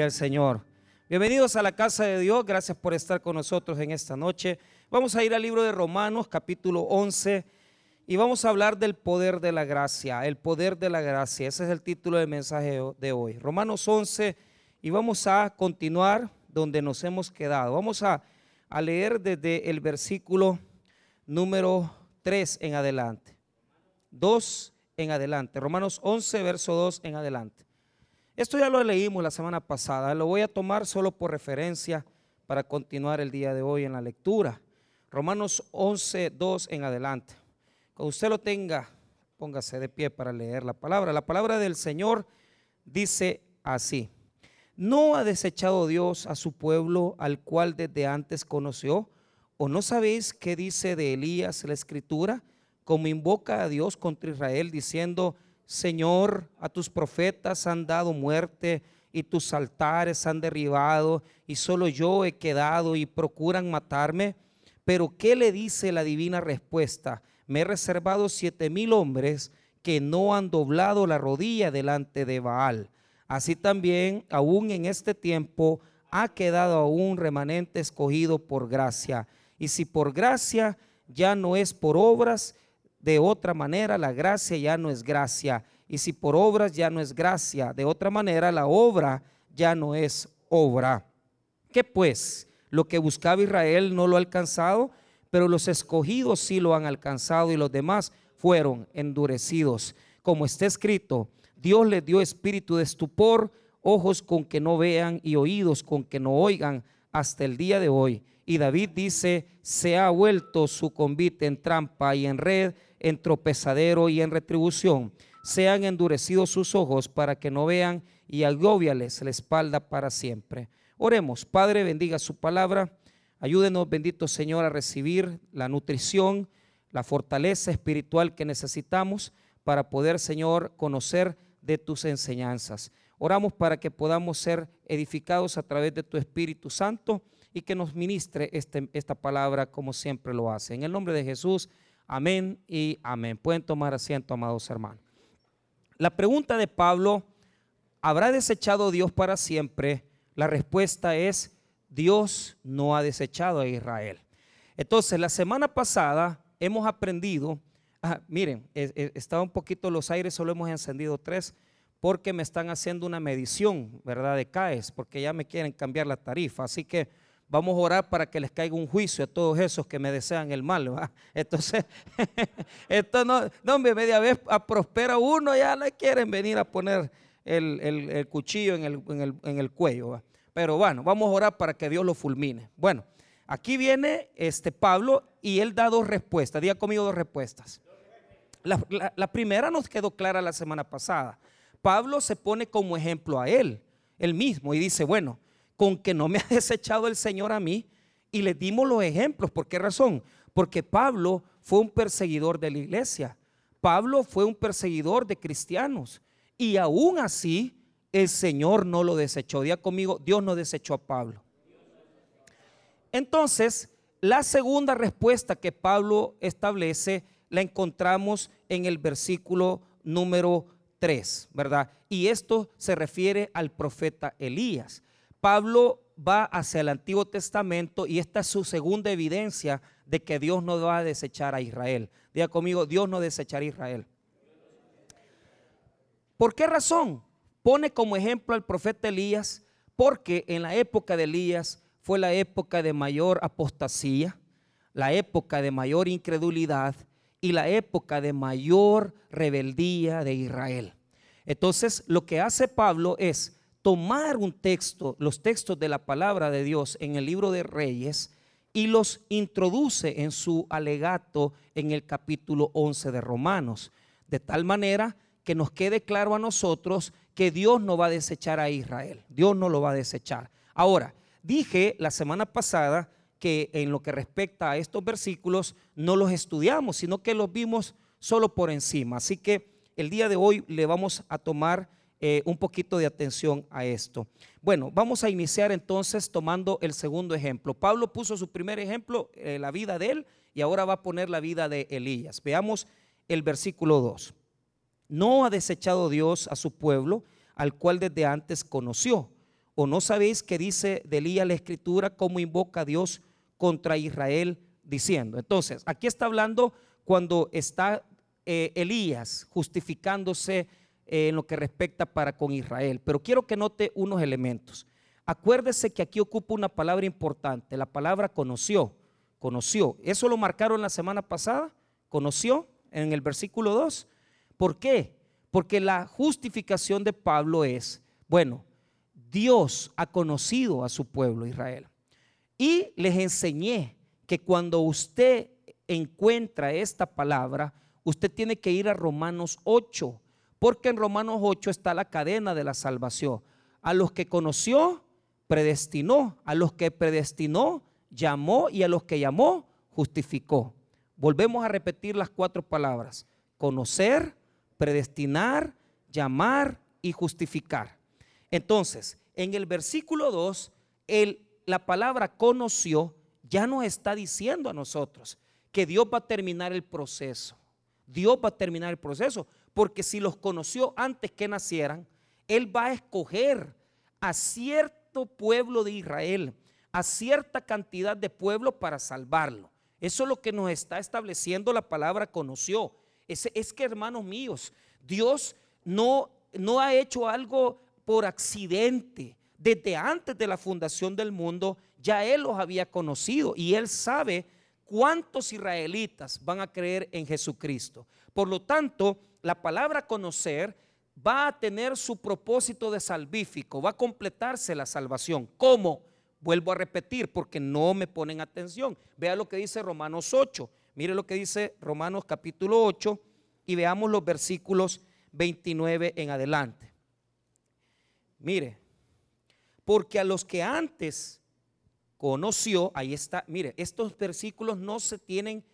Señor. Bienvenidos a la casa de Dios, gracias por estar con nosotros en esta noche. Vamos a ir al libro de Romanos, capítulo 11, y vamos a hablar del poder de la gracia, el poder de la gracia. Ese es el título del mensaje de hoy. Romanos 11, y vamos a continuar donde nos hemos quedado. Vamos a, a leer desde el versículo número 3 en adelante. 2 en adelante. Romanos 11, verso 2 en adelante. Esto ya lo leímos la semana pasada, lo voy a tomar solo por referencia para continuar el día de hoy en la lectura. Romanos 11, 2 en adelante. Cuando usted lo tenga, póngase de pie para leer la palabra. La palabra del Señor dice así. ¿No ha desechado Dios a su pueblo al cual desde antes conoció? ¿O no sabéis qué dice de Elías la escritura? Como invoca a Dios contra Israel diciendo, Señor, a tus profetas han dado muerte y tus altares han derribado y solo yo he quedado y procuran matarme. Pero ¿qué le dice la divina respuesta? Me he reservado siete mil hombres que no han doblado la rodilla delante de Baal. Así también, aún en este tiempo, ha quedado aún remanente escogido por gracia. Y si por gracia ya no es por obras, de otra manera la gracia ya no es gracia. Y si por obras ya no es gracia, de otra manera la obra ya no es obra. ¿Qué pues? Lo que buscaba Israel no lo ha alcanzado, pero los escogidos sí lo han alcanzado y los demás fueron endurecidos. Como está escrito, Dios les dio espíritu de estupor, ojos con que no vean y oídos con que no oigan hasta el día de hoy. Y David dice, se ha vuelto su convite en trampa y en red en tropezadero y en retribución. Sean endurecidos sus ojos para que no vean y agobiales la espalda para siempre. Oremos, Padre, bendiga su palabra. Ayúdenos, bendito Señor, a recibir la nutrición, la fortaleza espiritual que necesitamos para poder, Señor, conocer de tus enseñanzas. Oramos para que podamos ser edificados a través de tu Espíritu Santo y que nos ministre este, esta palabra como siempre lo hace. En el nombre de Jesús. Amén y amén. Pueden tomar asiento, amados hermanos. La pregunta de Pablo, ¿habrá desechado Dios para siempre? La respuesta es, Dios no ha desechado a Israel. Entonces, la semana pasada hemos aprendido, ah, miren, estaba un poquito los aires, solo hemos encendido tres, porque me están haciendo una medición, ¿verdad? De CAES, porque ya me quieren cambiar la tarifa. Así que Vamos a orar para que les caiga un juicio a todos esos que me desean el mal. ¿va? Entonces, esto no, no, media vez a prospera uno, ya le quieren venir a poner el, cuchillo en el, en el, cuello. Pero bueno, vamos a orar para que Dios lo fulmine. Bueno, aquí viene este Pablo y él da dos respuestas. Diga conmigo dos respuestas. La, la primera nos quedó clara la semana pasada. Pablo se pone como ejemplo a él, él mismo, y dice, bueno, con que no me ha desechado el Señor a mí. Y le dimos los ejemplos. ¿Por qué razón? Porque Pablo fue un perseguidor de la iglesia. Pablo fue un perseguidor de cristianos. Y aún así, el Señor no lo desechó. Día conmigo, Dios no desechó a Pablo. Entonces, la segunda respuesta que Pablo establece la encontramos en el versículo número 3, ¿verdad? Y esto se refiere al profeta Elías. Pablo va hacia el Antiguo Testamento y esta es su segunda evidencia de que Dios no va a desechar a Israel. Diga conmigo, Dios no desechará a Israel. ¿Por qué razón? Pone como ejemplo al profeta Elías, porque en la época de Elías fue la época de mayor apostasía, la época de mayor incredulidad y la época de mayor rebeldía de Israel. Entonces, lo que hace Pablo es tomar un texto, los textos de la palabra de Dios en el libro de Reyes y los introduce en su alegato en el capítulo 11 de Romanos, de tal manera que nos quede claro a nosotros que Dios no va a desechar a Israel, Dios no lo va a desechar. Ahora, dije la semana pasada que en lo que respecta a estos versículos no los estudiamos, sino que los vimos solo por encima. Así que el día de hoy le vamos a tomar eh, un poquito de atención a esto. Bueno, vamos a iniciar entonces tomando el segundo ejemplo. Pablo puso su primer ejemplo, eh, la vida de él, y ahora va a poner la vida de Elías. Veamos el versículo 2. No ha desechado Dios a su pueblo, al cual desde antes conoció. ¿O no sabéis que dice de Elías la escritura cómo invoca a Dios contra Israel diciendo? Entonces, aquí está hablando cuando está eh, Elías justificándose en lo que respecta para con Israel. Pero quiero que note unos elementos. Acuérdese que aquí ocupa una palabra importante, la palabra conoció, conoció. Eso lo marcaron la semana pasada, conoció en el versículo 2. ¿Por qué? Porque la justificación de Pablo es, bueno, Dios ha conocido a su pueblo Israel. Y les enseñé que cuando usted encuentra esta palabra, usted tiene que ir a Romanos 8, porque en Romanos 8 está la cadena de la salvación. A los que conoció, predestinó. A los que predestinó, llamó. Y a los que llamó, justificó. Volvemos a repetir las cuatro palabras. Conocer, predestinar, llamar y justificar. Entonces, en el versículo 2, la palabra conoció ya nos está diciendo a nosotros que Dios va a terminar el proceso. Dios va a terminar el proceso, porque si los conoció antes que nacieran, Él va a escoger a cierto pueblo de Israel, a cierta cantidad de pueblo para salvarlo. Eso es lo que nos está estableciendo la palabra conoció. Es, es que, hermanos míos, Dios no, no ha hecho algo por accidente. Desde antes de la fundación del mundo, ya Él los había conocido y Él sabe cuántos israelitas van a creer en Jesucristo. Por lo tanto, la palabra conocer va a tener su propósito de salvífico, va a completarse la salvación. ¿Cómo? Vuelvo a repetir porque no me ponen atención. Vea lo que dice Romanos 8. Mire lo que dice Romanos capítulo 8 y veamos los versículos 29 en adelante. Mire, porque a los que antes conoció, ahí está, mire, estos versículos no se tienen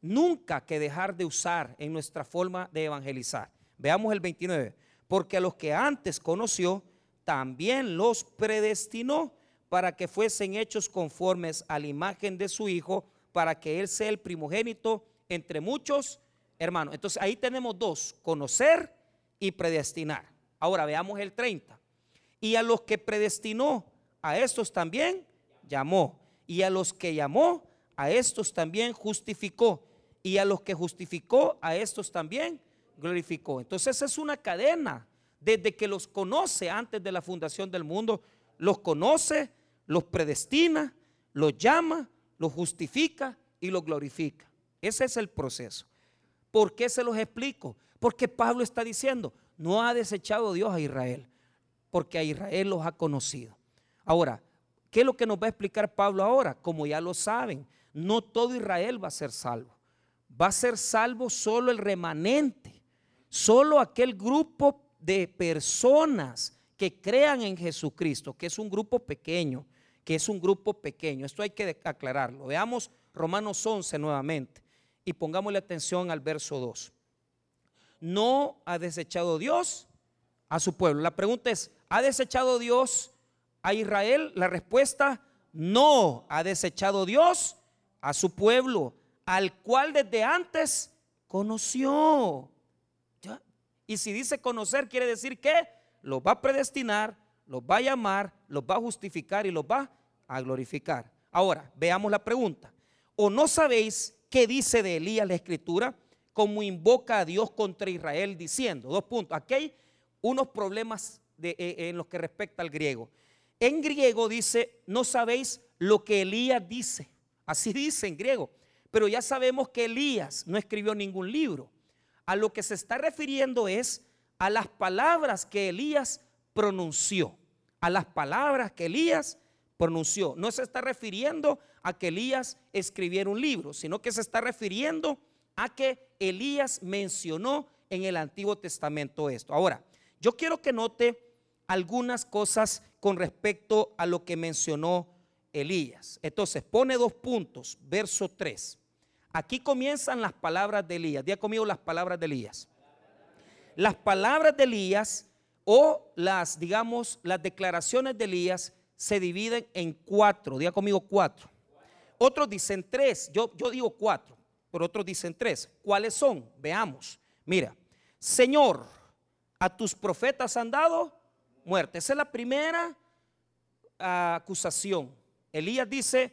nunca que dejar de usar en nuestra forma de evangelizar. Veamos el 29, porque a los que antes conoció, también los predestinó para que fuesen hechos conformes a la imagen de su Hijo, para que Él sea el primogénito entre muchos hermanos. Entonces ahí tenemos dos, conocer y predestinar. Ahora veamos el 30. Y a los que predestinó, a estos también llamó. Y a los que llamó, a estos también justificó. Y a los que justificó, a estos también glorificó. Entonces es una cadena. Desde que los conoce antes de la fundación del mundo, los conoce, los predestina, los llama, los justifica y los glorifica. Ese es el proceso. ¿Por qué se los explico? Porque Pablo está diciendo, no ha desechado Dios a Israel porque a Israel los ha conocido. Ahora, ¿qué es lo que nos va a explicar Pablo ahora? Como ya lo saben, no todo Israel va a ser salvo. Va a ser salvo solo el remanente, solo aquel grupo de personas que crean en Jesucristo, que es un grupo pequeño, que es un grupo pequeño. Esto hay que aclararlo. Veamos Romanos 11 nuevamente y pongámosle atención al verso 2. No ha desechado Dios a su pueblo. La pregunta es, ¿Ha desechado Dios a Israel? La respuesta, no. Ha desechado Dios a su pueblo, al cual desde antes conoció. Y si dice conocer, quiere decir que los va a predestinar, los va a llamar, los va a justificar y los va a glorificar. Ahora, veamos la pregunta. ¿O no sabéis qué dice de Elías la escritura? Como invoca a Dios contra Israel diciendo, dos puntos, aquí hay unos problemas eh, en lo que respecta al griego. En griego dice, no sabéis lo que Elías dice. Así dice en griego. Pero ya sabemos que Elías no escribió ningún libro. A lo que se está refiriendo es a las palabras que Elías pronunció. A las palabras que Elías pronunció. No se está refiriendo a que Elías escribiera un libro, sino que se está refiriendo a que Elías mencionó en el Antiguo Testamento esto. Ahora, yo quiero que note algunas cosas con respecto a lo que mencionó Elías. Entonces, pone dos puntos, verso 3. Aquí comienzan las palabras de Elías. Día conmigo las palabras de Elías. Las palabras de Elías o las, digamos, las declaraciones de Elías se dividen en cuatro. Día conmigo cuatro. Otros dicen tres. Yo, yo digo cuatro, pero otros dicen tres. ¿Cuáles son? Veamos. Mira, Señor, a tus profetas han dado muerte. Esa es la primera acusación. Elías dice,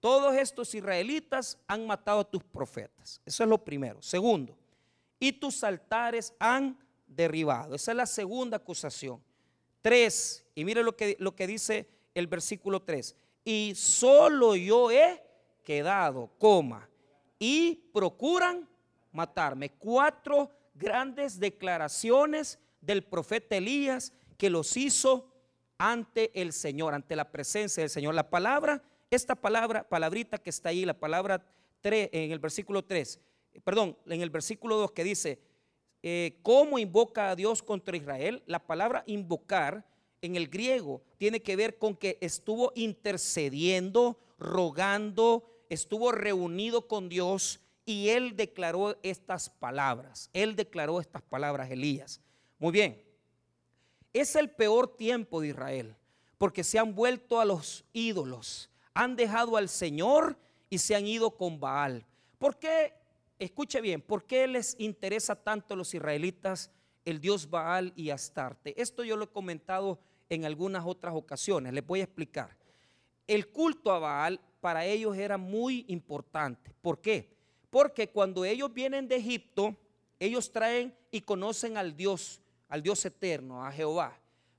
todos estos israelitas han matado a tus profetas. Eso es lo primero. Segundo, y tus altares han derribado. Esa es la segunda acusación. Tres, y mire lo que, lo que dice el versículo 3. Y solo yo he quedado, coma, y procuran matarme. Cuatro grandes declaraciones del profeta Elías que los hizo ante el Señor, ante la presencia del Señor. La palabra, esta palabra, palabrita que está ahí, la palabra 3, en el versículo 3, perdón, en el versículo 2 que dice, eh, ¿cómo invoca a Dios contra Israel? La palabra invocar en el griego tiene que ver con que estuvo intercediendo, rogando, estuvo reunido con Dios y él declaró estas palabras. Él declaró estas palabras, Elías. Muy bien. Es el peor tiempo de Israel porque se han vuelto a los ídolos, han dejado al Señor y se han ido con Baal. ¿Por qué? Escuche bien, ¿por qué les interesa tanto a los israelitas el dios Baal y Astarte? Esto yo lo he comentado en algunas otras ocasiones. Les voy a explicar. El culto a Baal para ellos era muy importante. ¿Por qué? Porque cuando ellos vienen de Egipto, ellos traen y conocen al Dios, al Dios eterno, a Jehová.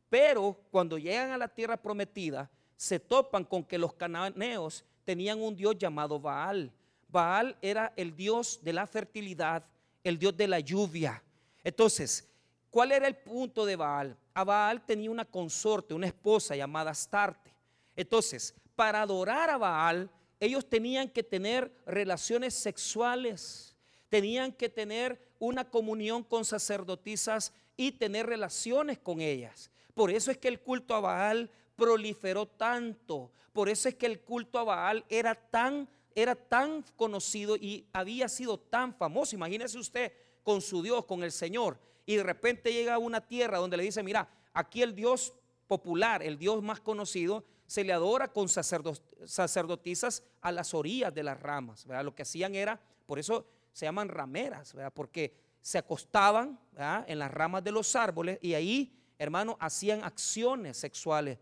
Pero cuando llegan a la tierra prometida, se topan con que los cananeos tenían un Dios llamado Baal. Baal era el Dios de la fertilidad, el Dios de la lluvia. Entonces, ¿cuál era el punto de Baal? a Baal tenía una consorte, una esposa llamada Astarte. Entonces, para adorar a Baal, ellos tenían que tener relaciones sexuales, tenían que tener una comunión con sacerdotisas y tener relaciones con ellas. Por eso es que el culto a Baal proliferó tanto, por eso es que el culto a Baal era tan era tan conocido y había sido tan famoso. Imagínese usted con su Dios, con el Señor, y de repente llega a una tierra donde le dice, mira, aquí el Dios popular, el Dios más conocido, se le adora con sacerdotisas a las orillas de las ramas. ¿verdad? Lo que hacían era, por eso se llaman rameras, ¿verdad? porque se acostaban en las ramas de los árboles y ahí, hermano, hacían acciones sexuales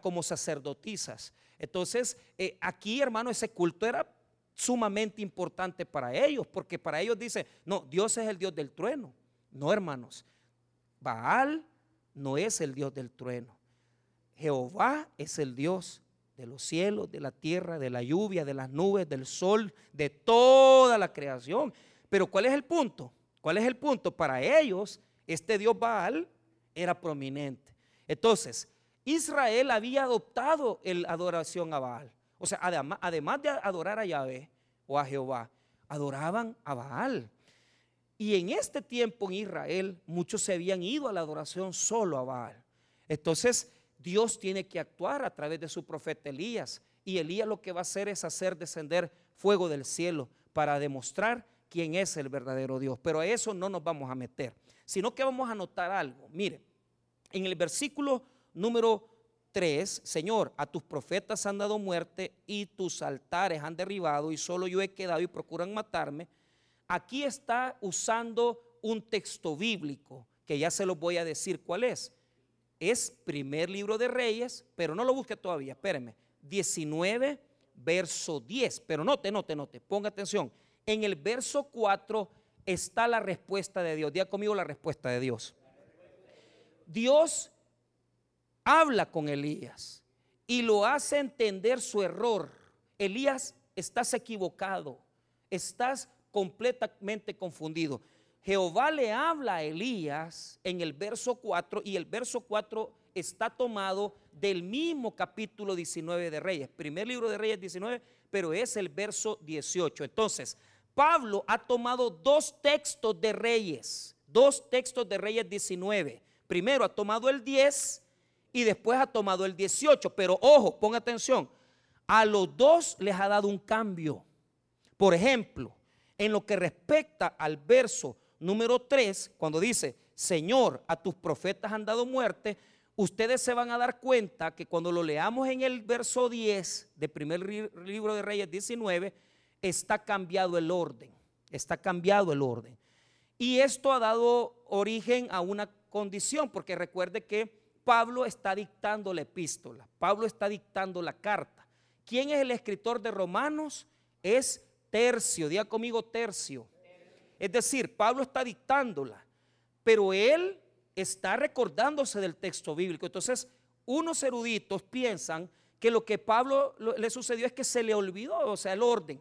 como sacerdotisas. Entonces, eh, aquí, hermano, ese culto era sumamente importante para ellos, porque para ellos dice, no, Dios es el Dios del trueno. No, hermanos. Baal no es el Dios del trueno. Jehová es el Dios de los cielos, de la tierra, de la lluvia, de las nubes, del sol, de toda la creación. Pero ¿cuál es el punto? ¿Cuál es el punto? Para ellos, este Dios Baal era prominente. Entonces, Israel había adoptado la adoración a Baal. O sea, además, además de adorar a Yahvé o a Jehová, adoraban a Baal. Y en este tiempo en Israel muchos se habían ido a la adoración solo a Baal. Entonces Dios tiene que actuar a través de su profeta Elías. Y Elías lo que va a hacer es hacer descender fuego del cielo para demostrar quién es el verdadero Dios. Pero a eso no nos vamos a meter, sino que vamos a notar algo. Mire, en el versículo número 3, Señor, a tus profetas han dado muerte y tus altares han derribado y solo yo he quedado y procuran matarme aquí está usando un texto bíblico, que ya se lo voy a decir cuál es. Es primer libro de Reyes, pero no lo busque todavía, espérenme. 19, verso 10. Pero note, note, note, ponga atención. En el verso 4 está la respuesta de Dios. Diga conmigo la respuesta de Dios. Dios habla con Elías y lo hace entender su error. Elías, estás equivocado. Estás completamente confundido. Jehová le habla a Elías en el verso 4 y el verso 4 está tomado del mismo capítulo 19 de Reyes, primer libro de Reyes 19, pero es el verso 18. Entonces, Pablo ha tomado dos textos de Reyes, dos textos de Reyes 19. Primero ha tomado el 10 y después ha tomado el 18, pero ojo, ponga atención, a los dos les ha dado un cambio. Por ejemplo, en lo que respecta al verso número 3, cuando dice, Señor, a tus profetas han dado muerte, ustedes se van a dar cuenta que cuando lo leamos en el verso 10 del primer libro de Reyes 19, está cambiado el orden, está cambiado el orden. Y esto ha dado origen a una condición, porque recuerde que Pablo está dictando la epístola, Pablo está dictando la carta. ¿Quién es el escritor de Romanos? Es Tercio, diga conmigo Tercio. Es decir, Pablo está dictándola, pero él está recordándose del texto bíblico. Entonces, unos eruditos piensan que lo que Pablo le sucedió es que se le olvidó, o sea, el orden,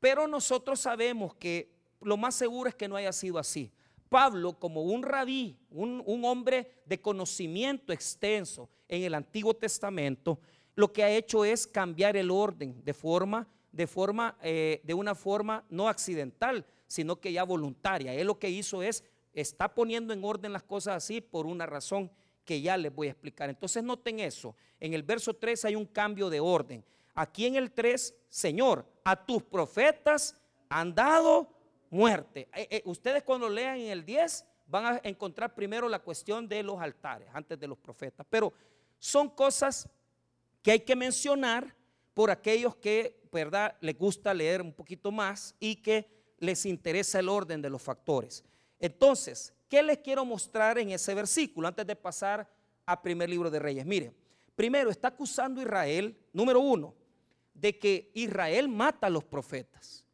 Pero nosotros sabemos que lo más seguro es que no haya sido así. Pablo, como un rabí, un, hombre de conocimiento extenso en el Antiguo Testamento, lo que ha hecho es cambiar el orden de forma, de forma, eh, de una forma no accidental, sino que ya voluntaria. Él lo que hizo es, está poniendo en orden las cosas así por una razón que ya les voy a explicar. Entonces noten eso. En el verso 3 hay un cambio de orden. Aquí en el 3, Señor, a tus profetas han dado muerte. Eh, eh, ustedes cuando lean en el 10 van a encontrar primero la cuestión de los altares antes de los profetas. Pero son cosas que hay que mencionar por aquellos que, ¿verdad?, les gusta leer un poquito más y que les interesa el orden de los factores. Entonces, ¿qué les quiero mostrar en ese versículo antes de pasar al primer libro de Reyes? Mire, primero está acusando a Israel, número uno, de que Israel mata a los profetas.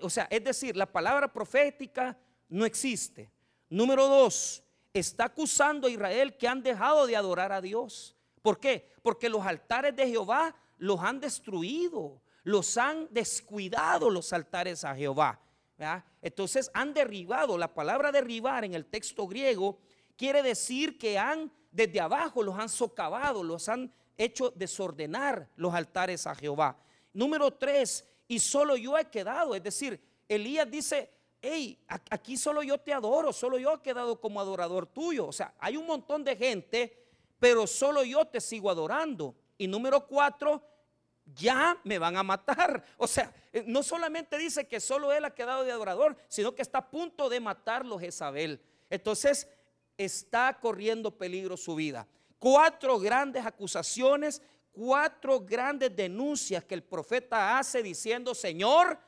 O sea, es decir, la palabra profética no existe. Número dos, está acusando a Israel que han dejado de adorar a Dios. ¿Por qué? Porque los altares de Jehová los han destruido, los han descuidado los altares a Jehová. Entonces han derribado, la palabra derribar en el texto griego quiere decir que han desde abajo los han socavado, los han hecho desordenar los altares a Jehová. Número tres, y solo yo he quedado. Es decir, Elías dice, hey, aquí solo yo te adoro, solo yo he quedado como adorador tuyo. O sea, hay un montón de gente, pero solo yo te sigo adorando. Y número cuatro, ya me van a matar. O sea, eh, no solamente dice que solo él ha quedado de adorador, sino que está a punto de matarlo Jezabel. Entonces, está corriendo peligro su vida. Cuatro grandes acusaciones cuatro grandes denuncias que el profeta hace diciendo, Señor,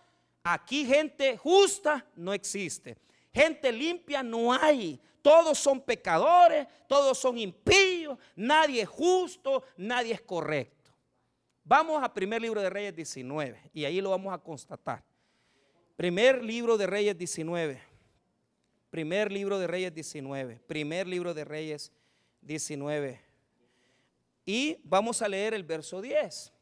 aquí gente justa no existe. Gente limpia no hay. Todos son pecadores, todos son impíos, nadie es justo, nadie es correcto. Vamos a primer libro de Reyes 19 y ahí lo vamos a constatar. Primer libro de Reyes 19. Primer libro de Reyes 19. Primer libro de Reyes 19. Y vamos a leer el verso 10.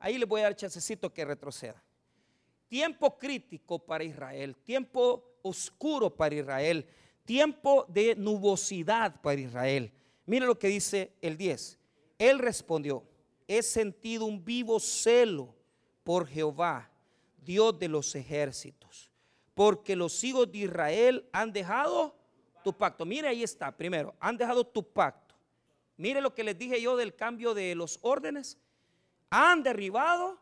ahí le voy a dar chancecito que retroceda. Tiempo crítico para Israel, tiempo oscuro para Israel, tiempo de nubosidad para Israel. Mire lo que dice el 10. Él respondió, he sentido un vivo celo por Jehová, Dios de los ejércitos, porque los hijos de Israel han dejado tu pacto. Mire, ahí está. Primero, han dejado tu pacto. Mire lo que les dije yo del cambio de los órdenes. Han derribado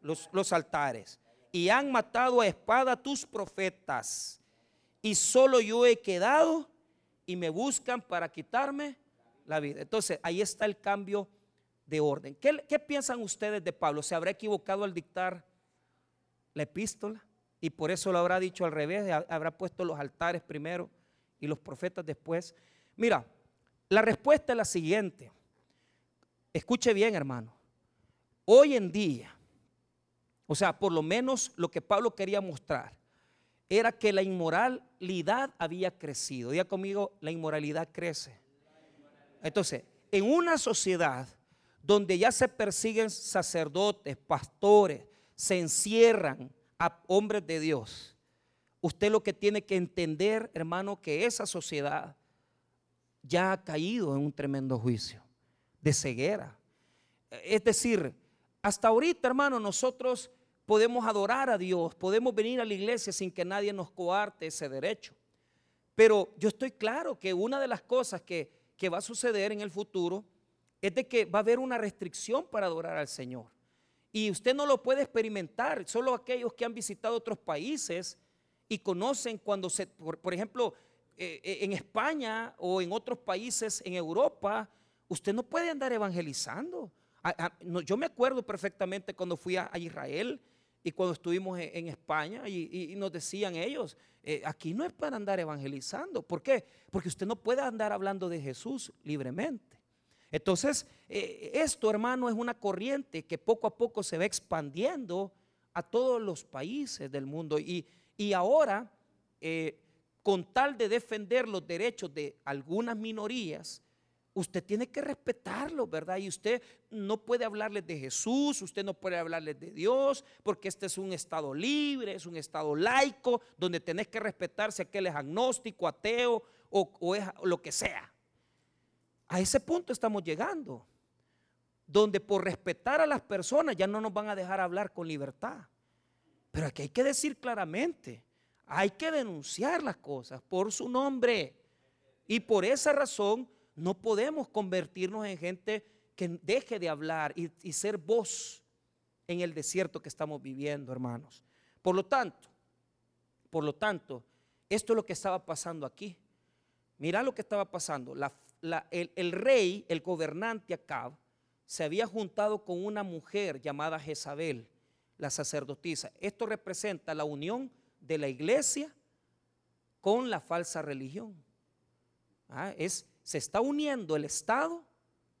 los, los altares y han matado a espada tus profetas. Y solo yo he quedado y me buscan para quitarme la vida. Entonces, ahí está el cambio de orden. ¿Qué, ¿Qué, piensan ustedes de Pablo? ¿Se habrá equivocado al dictar la epístola? Y por eso lo habrá dicho al revés, habrá puesto los altares primero y los profetas después. Mira, la respuesta es la siguiente. Escuche bien, hermano. Hoy en día, o sea, por lo menos lo que Pablo quería mostrar, era que la inmoralidad había crecido. Diga conmigo, la inmoralidad crece. Entonces, en una sociedad donde ya se persiguen sacerdotes, pastores, se encierran a hombres de Dios, Usted lo que tiene que entender, hermano, que esa sociedad ya ha caído en un tremendo juicio de ceguera. Es decir, hasta ahorita, hermano, nosotros podemos adorar a Dios, podemos venir a la iglesia sin que nadie nos coarte ese derecho. Pero yo estoy claro que una de las cosas que, que va a suceder en el futuro es de que va a haber una restricción para adorar al Señor. Y usted no lo puede experimentar, solo aquellos que han visitado otros países y conocen cuando se, por, ejemplo, eh, eh, en España o en otros países en Europa, usted no puede andar evangelizando. yo me acuerdo perfectamente cuando fui a, Israel, y cuando estuvimos en, España y, nos decían ellos, eh, aquí no es para andar evangelizando. ¿Por qué? Porque usted no puede andar hablando de Jesús libremente. Entonces, eh, esto, hermano, es una corriente que poco a poco se va expandiendo a todos los países del mundo. Y, ahora, eh, con tal de defender los derechos de algunas minorías, usted tiene que respetarlo, ¿verdad? Y usted no puede hablarles de Jesús, usted no puede hablarles de Dios, porque este es un estado libre, es un estado laico, donde tenés que respetar si aquel es agnóstico, ateo o, es lo que sea. A ese punto estamos llegando, donde por respetar a las personas ya no nos van a dejar hablar con libertad. Pero aquí hay que decir claramente, hay que denunciar las cosas por su nombre. Y por esa razón no podemos convertirnos en gente que deje de hablar y, ser voz en el desierto que estamos viviendo, hermanos. Por lo tanto, por lo tanto, esto es lo que estaba pasando aquí. Mira lo que estaba pasando. el, el, rey, el gobernante Acab, se había juntado con una mujer llamada Jezabel, la sacerdotisa. Esto representa la unión de la iglesia con la falsa religión. Ah, es se está uniendo el Estado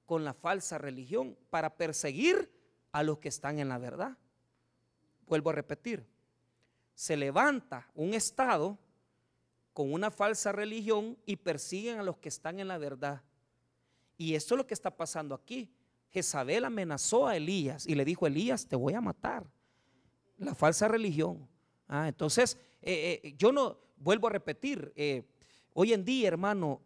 con la falsa religión para perseguir a los que están en la verdad. Vuelvo a repetir, se levanta un Estado con una falsa religión y persiguen a los que están en la verdad. Y esto es lo que está pasando aquí. Jezabel amenazó a Elías y le dijo, Elías, te voy a matar. La falsa religión. Ah, entonces, eh, eh, yo no, vuelvo a repetir, eh, hoy en día, hermano,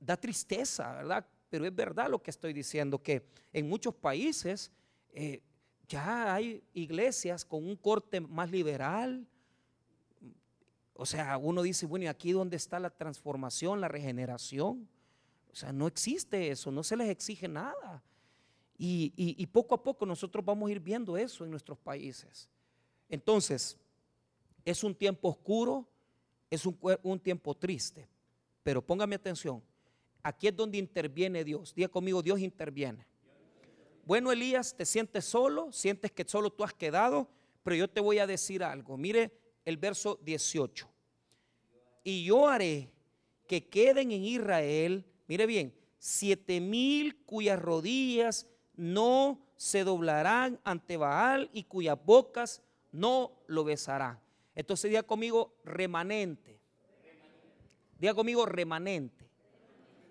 da tristeza, ¿verdad? Pero es verdad lo que estoy diciendo, que en muchos países eh, ya hay iglesias con un corte más liberal. O sea, uno dice, bueno, ¿y aquí dónde está la transformación, la regeneración? O sea, no existe eso, no se les exige nada. Y, poco a poco nosotros vamos a ir viendo eso en nuestros países. Entonces, es un tiempo oscuro, es un, un tiempo triste, pero póngame atención, Aquí es donde interviene Dios. Diga conmigo, Dios interviene. Bueno, Elías, te sientes solo, sientes que solo tú has quedado, pero yo te voy a decir algo. Mire el verso 18. Y yo haré que queden en Israel, mire bien, siete mil cuyas rodillas no se doblarán ante Baal y cuyas bocas no lo besarán. Entonces diga conmigo remanente. Diga conmigo remanente.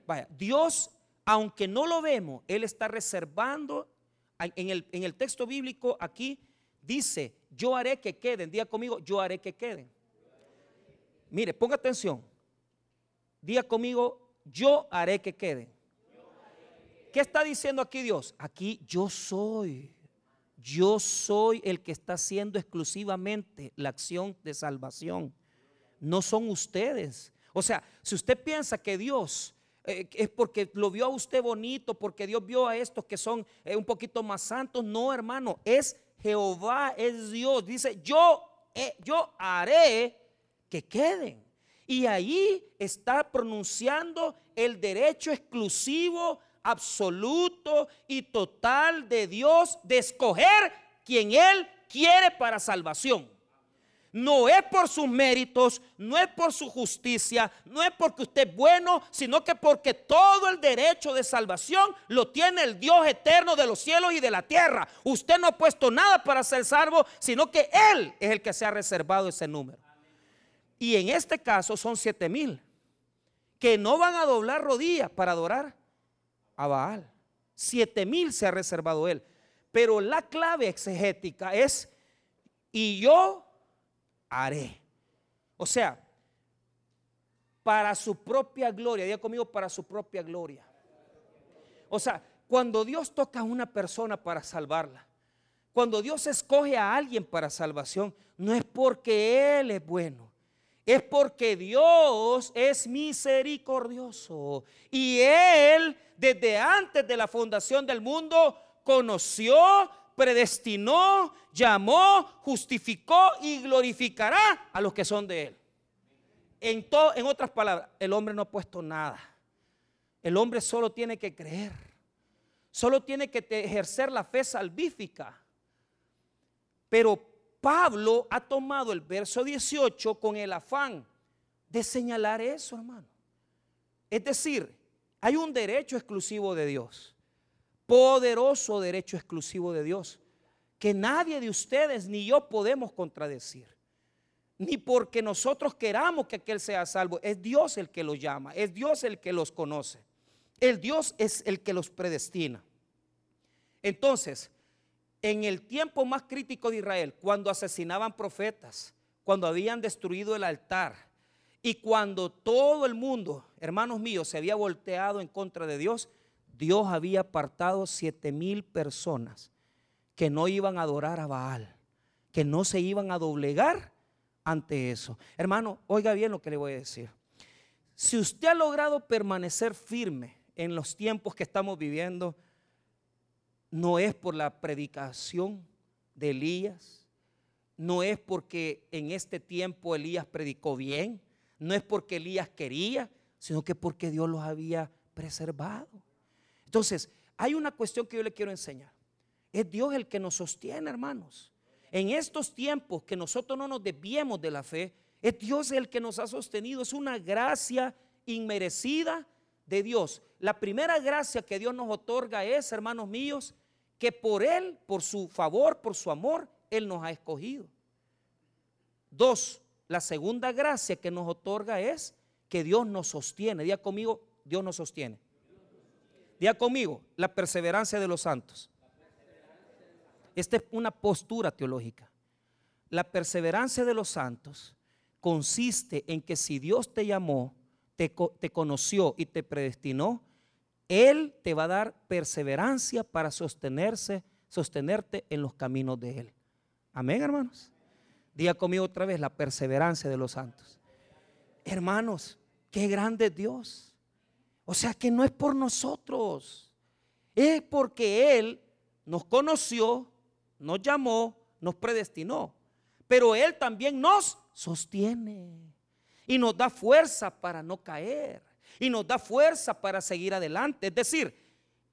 Vaya, Dios, aunque no lo vemos, Él está reservando, en el, en el texto bíblico aquí dice, yo haré que queden, diga conmigo, yo haré que queden. Mire, ponga atención, diga conmigo, yo haré que queden. ¿Qué está diciendo aquí Dios? Aquí yo soy. Yo soy el que está haciendo exclusivamente la acción de salvación. No son ustedes. O sea, si usted piensa que Dios eh, es porque lo vio a usted bonito, porque Dios vio a estos que son eh, un poquito más santos. No, hermano, es Jehová, es Dios. Dice, yo, eh, yo haré que queden. Y ahí está pronunciando el derecho exclusivo, absoluto y total de Dios de escoger quien Él quiere para salvación. No es por sus méritos, no es por su justicia, no es porque usted es bueno, sino que porque todo el derecho de salvación lo tiene el Dios eterno de los cielos y de la tierra. Usted no ha puesto nada para ser salvo, sino que Él es el que se ha reservado ese número. Y en este caso son siete mil que no van a doblar rodillas para adorar a Baal. Siete mil se ha reservado Él. Pero la clave exegética es, y yo haré. O sea, para su propia gloria, diga conmigo, para su propia gloria. O sea, cuando Dios toca a una persona para salvarla, cuando Dios escoge a alguien para salvación, no es porque Él es bueno, es porque Dios es misericordioso. Y Él, desde antes de la fundación del mundo, conoció predestinó, llamó, justificó y glorificará a los que son de Él. En, en otras palabras, el hombre no ha puesto nada. El hombre solo tiene que creer. Solo tiene que ejercer la fe salvífica. Pero Pablo ha tomado el verso 18 con el afán de señalar eso, hermano. Es decir, hay un derecho exclusivo de Dios, poderoso derecho exclusivo de Dios, que nadie de ustedes ni yo podemos contradecir. Ni porque nosotros queramos que aquel sea salvo, es Dios el que los llama, es Dios el que los conoce. El Dios es el que los predestina. Entonces, en el tiempo más crítico de Israel, cuando asesinaban profetas, cuando habían destruido el altar y cuando todo el mundo, hermanos míos, se había volteado en contra de Dios, Dios había apartado siete mil personas que no iban a adorar a Baal, que no se iban a doblegar ante eso. Hermano, oiga bien lo que le voy a decir. Si usted ha logrado permanecer firme en los tiempos que estamos viviendo, no es por la predicación de Elías, no es porque en este tiempo Elías predicó bien, no es porque Elías quería, sino que porque Dios los había preservado. Entonces, hay una cuestión que yo le quiero enseñar. Es Dios el que nos sostiene, hermanos. En estos tiempos que nosotros no nos desviemos de la fe, es Dios el que nos ha sostenido. Es una gracia inmerecida de Dios. La primera gracia que Dios nos otorga es, hermanos míos, que por Él, por su favor, por su amor, Él nos ha escogido. Dos, la segunda gracia que nos otorga es que Dios nos sostiene. Día conmigo, Dios nos sostiene. Día conmigo, la perseverancia de los santos. Esta es una postura teológica. La perseverancia de los santos consiste en que si Dios te llamó, te, conoció y te predestinó, él te va a dar perseverancia para sostenerse, sostenerte en los caminos de Él. Amén, hermanos. Diga conmigo otra vez la perseverancia de los santos. Hermanos, qué grande Dios. O sea que no es por nosotros, es porque Él nos conoció, nos llamó, nos predestinó. Pero Él también nos sostiene y nos da fuerza para no caer y nos da fuerza para seguir adelante. Es decir,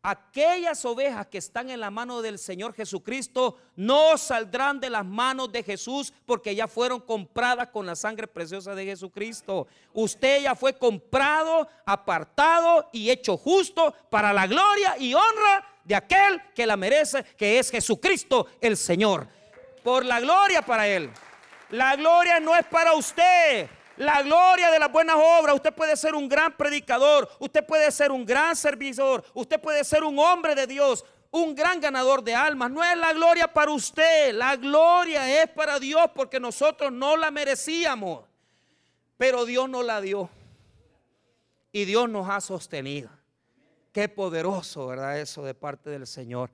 aquellas ovejas que están en la mano del Señor Jesucristo no saldrán de las manos de Jesús porque ya fueron compradas con la sangre preciosa de Jesucristo. Usted ya fue comprado, apartado y hecho justo para la gloria y honra de aquel que la merece, que es Jesucristo el Señor. Por la gloria para Él. La gloria no es para usted. La gloria de las buenas obras. Usted puede ser un gran predicador. Usted puede ser un gran servidor. Usted puede ser un hombre de Dios. Un gran ganador de almas. No es la gloria para usted. La gloria es para Dios porque nosotros no la merecíamos. Pero Dios nos la dio. Y Dios nos ha sostenido. Qué poderoso, ¿verdad? Eso de parte del Señor.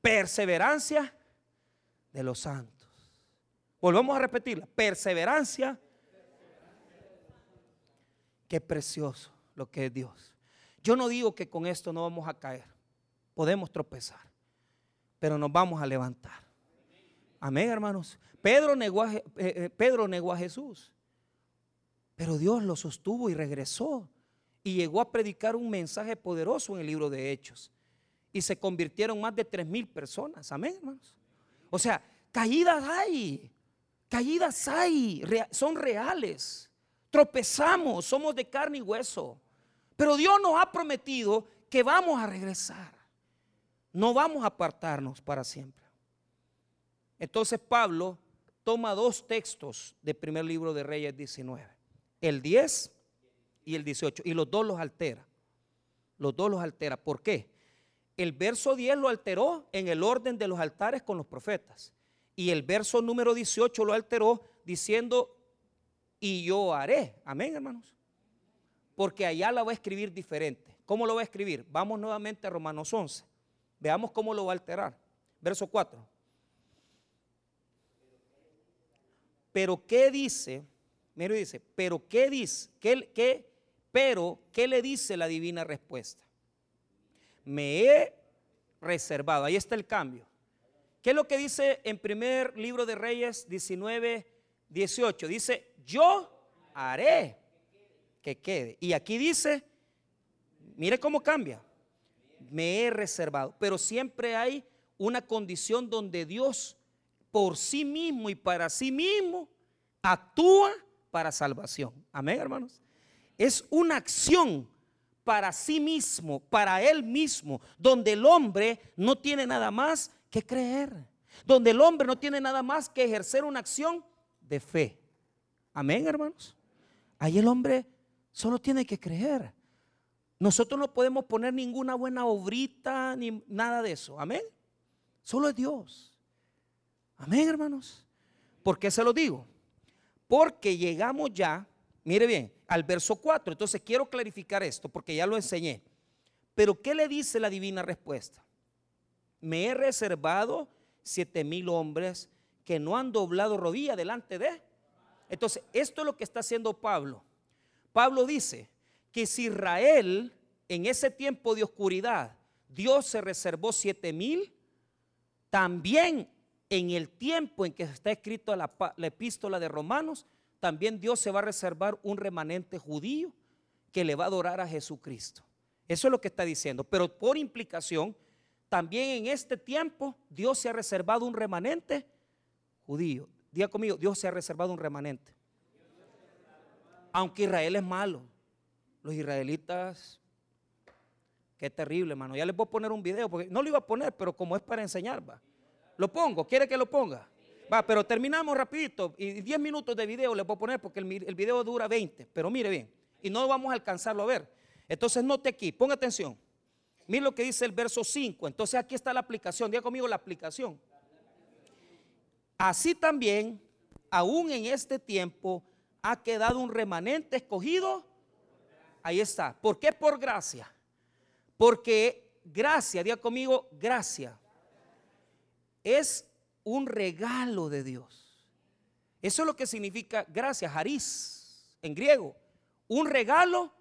Perseverancia de los santos. Volvemos a repetirla. Perseverancia Qué precioso lo que es Dios. Yo no digo que con esto no vamos a caer. Podemos tropezar, pero nos vamos a levantar. Amén, hermanos. Pedro negó a, eh, eh, Pedro negó a Jesús, pero Dios lo sostuvo y regresó y llegó a predicar un mensaje poderoso en el libro de Hechos. Y se convirtieron más de tres mil personas. Amén, hermanos. O sea, caídas hay, caídas hay, son reales. Tropezamos, somos de carne y hueso. Pero Dios nos ha prometido que vamos a regresar. No vamos a apartarnos para siempre. Entonces Pablo toma dos textos del primer libro de Reyes 19. El 10 y el 18. Y los dos los altera. Los dos los altera. ¿Por qué? El verso 10 lo alteró en el orden de los altares con los profetas. Y el verso número 18 lo alteró diciendo y yo haré. Amén, hermanos. Porque allá la va a escribir diferente. ¿Cómo lo va a escribir? Vamos nuevamente a Romanos 11. Veamos cómo lo va a alterar. Verso 4. Pero ¿qué dice? Mira, dice, pero ¿qué dice? ¿Qué, qué, pero ¿qué le dice la divina respuesta? Me he reservado. Ahí está el cambio. ¿Qué es lo que dice en primer libro de Reyes 19, 18? Dice, yo haré que quede. Y aquí dice, mire cómo cambia. Me he reservado. Pero siempre hay una condición donde Dios por sí mismo y para sí mismo actúa para salvación. Amén, hermanos. Es una acción para sí mismo, para él mismo, donde el hombre no tiene nada más que creer, donde el hombre no tiene nada más que ejercer una acción de fe. Amén, hermanos. Ahí el hombre solo tiene que creer. Nosotros no podemos poner ninguna buena obrita ni nada de eso. Amén. Solo es Dios. Amén, hermanos. ¿Por qué se lo digo? Porque llegamos ya, mire bien, al verso 4. Entonces quiero clarificar esto porque ya lo enseñé. Pero ¿qué le dice la divina respuesta? Me he reservado siete mil hombres que no han doblado rodilla delante de. Entonces, esto es lo que está haciendo Pablo. Pablo dice que si Israel en ese tiempo de oscuridad, Dios se reservó siete mil, también en el tiempo en que está escrito la, la epístola de Romanos, también Dios se va a reservar un remanente judío que le va a adorar a Jesucristo. Eso es lo que está diciendo. Pero por implicación, también en este tiempo Dios se ha reservado un remanente judío. Diga conmigo, Dios se ha reservado un remanente. Aunque Israel es malo, los israelitas, qué terrible, hermano. Ya les voy a poner un video, porque no lo iba a poner, pero como es para enseñar, va. Lo pongo, ¿quiere que lo ponga? Va, pero terminamos rapidito y 10 minutos de video le voy a poner porque el, el video dura 20, pero mire bien, y no vamos a alcanzarlo a ver. Entonces note aquí, ponga atención. Mire lo que dice el verso 5. Entonces aquí está la aplicación. Diga conmigo la aplicación. Así también, aún en este tiempo, ha quedado un remanente escogido. Ahí está. ¿Por qué por gracia? Porque gracia, diga conmigo, gracia. Es un regalo de Dios. Eso es lo que significa gracia, haris, en griego. Un regalo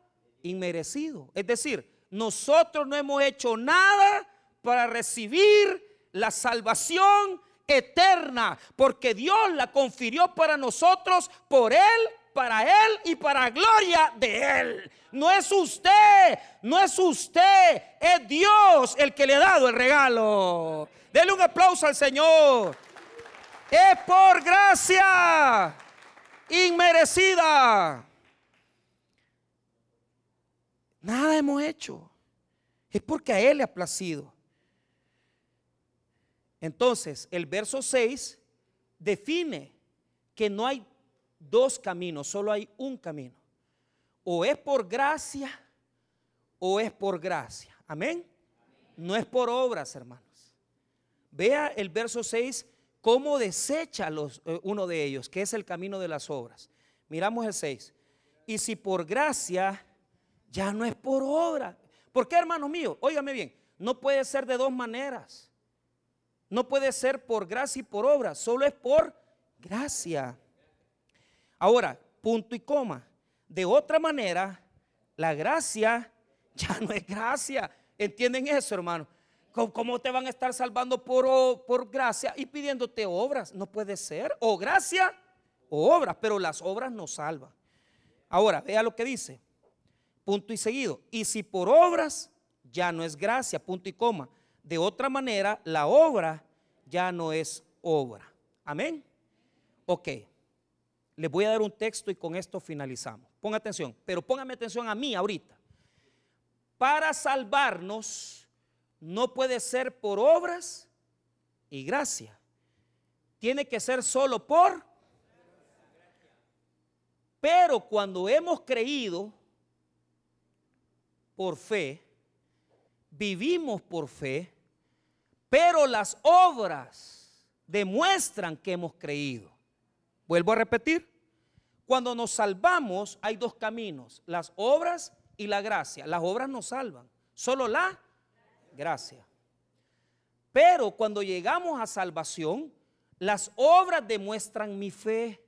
inmerecido. Es decir, nosotros no hemos hecho nada para recibir la salvación eterna, porque Dios la confirió para nosotros por Él, para Él y para gloria de Él. No es usted, no es usted, es Dios el que le ha dado el regalo. Dele un aplauso al Señor. Es por gracia inmerecida. Nada hemos hecho. Es porque a Él le ha placido. Entonces, el verso 6 define que no hay dos caminos, solo hay un camino. O es por gracia o es por gracia. Amén. No es por obras, hermanos. Vea el verso 6 cómo desecha eh, uno de ellos, que es el camino de las obras. Miramos el 6. Y si por gracia, ya no es por obra. ¿Por qué, hermano mío? Óigame bien, no puede ser de dos maneras. No puede ser por gracia y por obra, solo es por gracia. Ahora, punto y coma. De otra manera, la gracia ya no es gracia. ¿Entienden eso, hermano? ¿Cómo te van a estar salvando por, por gracia y pidiéndote obras? No puede ser. O gracia o obras, pero las obras no salvan. Ahora, vea lo que dice. Punto y seguido. Y si por obras ya no es gracia, punto y coma. De otra manera, la obra ya no es obra. Amén. Ok. Les voy a dar un texto y con esto finalizamos. Ponga atención, pero póngame atención a mí ahorita. Para salvarnos no puede ser por obras y gracia. Tiene que ser solo por. Pero cuando hemos creído por fe, vivimos por fe, pero las obras demuestran que hemos creído. Vuelvo a repetir. Cuando nos salvamos hay dos caminos, las obras y la gracia. Las obras nos salvan, solo la gracia. Pero cuando llegamos a salvación, las obras demuestran mi fe.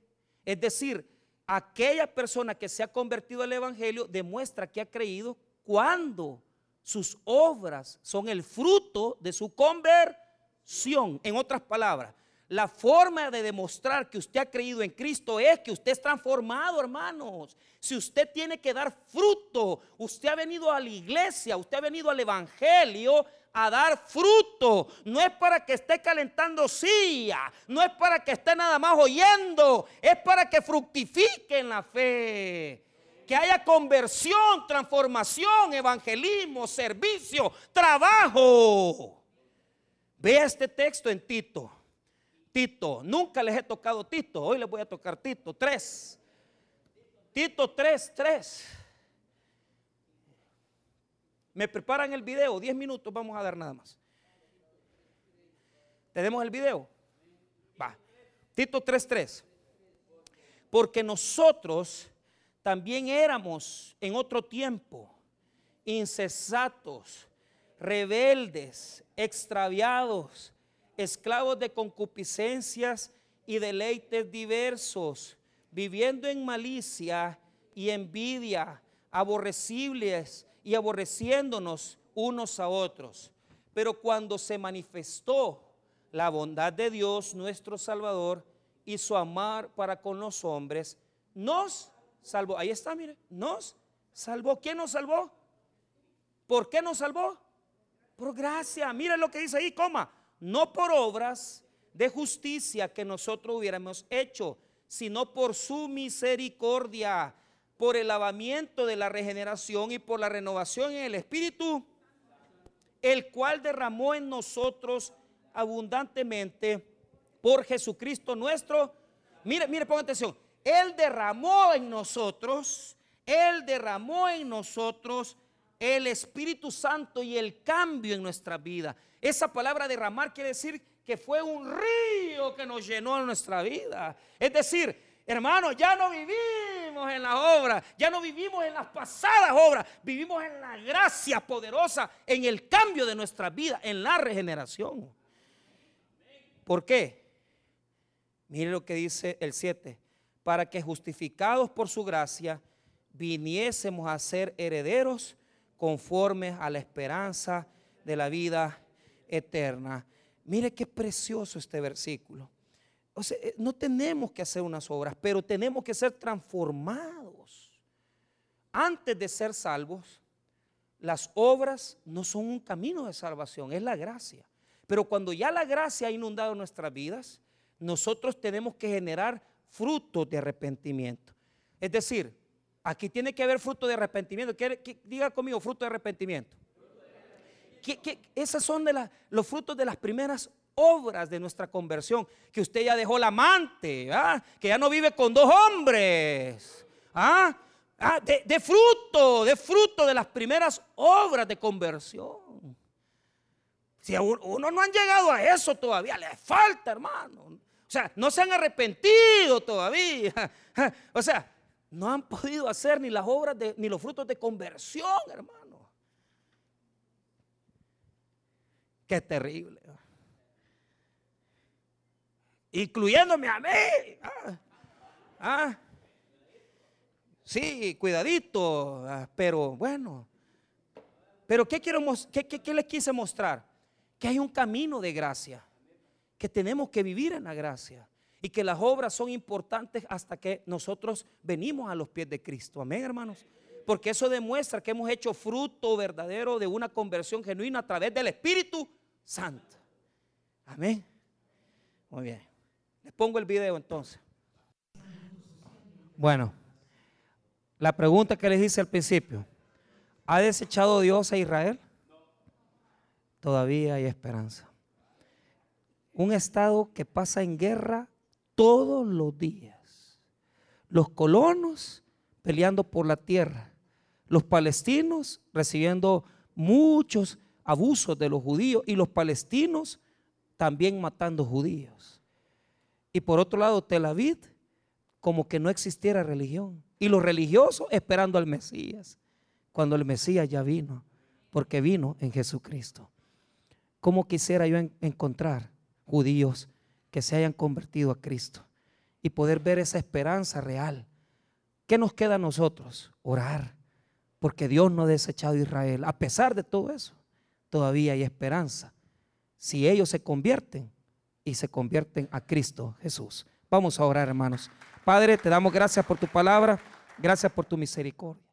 Es decir, aquella persona que se ha convertido al Evangelio demuestra que ha creído cuando sus obras son el fruto de su conversión. En otras palabras, la forma de demostrar que usted ha creído en Cristo es que usted es transformado, hermanos. Si usted tiene que dar fruto, usted ha venido a la iglesia, usted ha venido al Evangelio a dar fruto. No es para que esté calentando silla, no es para que esté nada más oyendo, es para que fructifique en la fe. Que haya conversión, transformación, evangelismo, servicio, trabajo. Vea este texto en Tito. Tito, nunca les he tocado Tito, hoy les voy a tocar Tito 3. Tito 3, 3. Me preparan el video, 10 minutos vamos a dar nada más. ¿Tenemos el video? Va. Tito 3:3. Porque nosotros también éramos en otro tiempo incesatos, rebeldes, extraviados, esclavos de concupiscencias y deleites diversos, viviendo en malicia y envidia, aborrecibles y aborreciéndonos unos a otros. Pero cuando se manifestó la bondad de Dios nuestro Salvador y su amar para con los hombres, nos salvó. Ahí está, mire, nos salvó. ¿Quién nos salvó? ¿Por qué nos salvó? Por gracia. Mire lo que dice ahí, coma. No por obras de justicia que nosotros hubiéramos hecho, sino por su misericordia por el lavamiento de la regeneración y por la renovación en el Espíritu, el cual derramó en nosotros abundantemente por Jesucristo nuestro. Mire, mire, ponga atención. Él derramó en nosotros, Él derramó en nosotros el Espíritu Santo y el cambio en nuestra vida. Esa palabra derramar quiere decir que fue un río que nos llenó en nuestra vida. Es decir, Hermanos, ya no vivimos en la obra, ya no vivimos en las pasadas obras, vivimos en la gracia poderosa, en el cambio de nuestra vida, en la regeneración. ¿Por qué? Mire lo que dice el 7, para que justificados por su gracia viniésemos a ser herederos conformes a la esperanza de la vida eterna. Mire qué precioso este versículo. Eh, no tenemos que hacer unas obras, pero tenemos que ser transformados. Antes de ser salvos, las obras no son un camino de salvación, es la gracia. Pero cuando ya la gracia ha inundado nuestras vidas, nosotros tenemos que generar frutos de arrepentimiento. Es decir, aquí tiene que haber fruto de arrepentimiento. diga conmigo, fruto de arrepentimiento. Esos son de los frutos de las primeras obras de nuestra conversión, que usted ya dejó la amante, que ya no vive con dos hombres, ¿ah? ah de, fruto, de fruto de las primeras obras de conversión. Si uno no han llegado a eso todavía, le falta, hermano. O sea, no se han arrepentido todavía. O sea, no han podido hacer ni las obras de, ni los frutos de conversión, hermano. Qué terrible incluyéndome a mí. Ah, ah. sí, cuidadito, ah, pero bueno. Pero ¿qué, quiero, qué, qué les quise mostrar? Que hay un camino de gracia, que tenemos que vivir en la gracia y que las obras son importantes hasta que nosotros venimos a los pies de Cristo. Amén, hermanos. Porque eso demuestra que hemos hecho fruto verdadero de una conversión genuina a través del Espíritu Santo. Amén. Muy bien. Les pongo el video entonces. Bueno, la pregunta que les hice al principio, ¿ha desechado Dios a Israel? Todavía hay esperanza. Un estado que pasa en guerra todos los días. Los colonos peleando por la tierra. Los palestinos recibiendo muchos abusos de los judíos y los palestinos también matando judíos. Y por otro lado, Tel Aviv, como que no existiera religión. Y los religiosos esperando al Mesías, cuando el Mesías ya vino, porque vino en Jesucristo. ¿Cómo quisiera yo encontrar judíos que se hayan convertido a Cristo y poder ver esa esperanza real? ¿Qué nos queda a nosotros? Orar, porque Dios no ha desechado a Israel. A pesar de todo eso, todavía hay esperanza. Si ellos se convierten, y se convierten a Cristo Jesús. Vamos a orar, hermanos. Padre, te damos gracias por tu palabra, gracias por tu misericordia.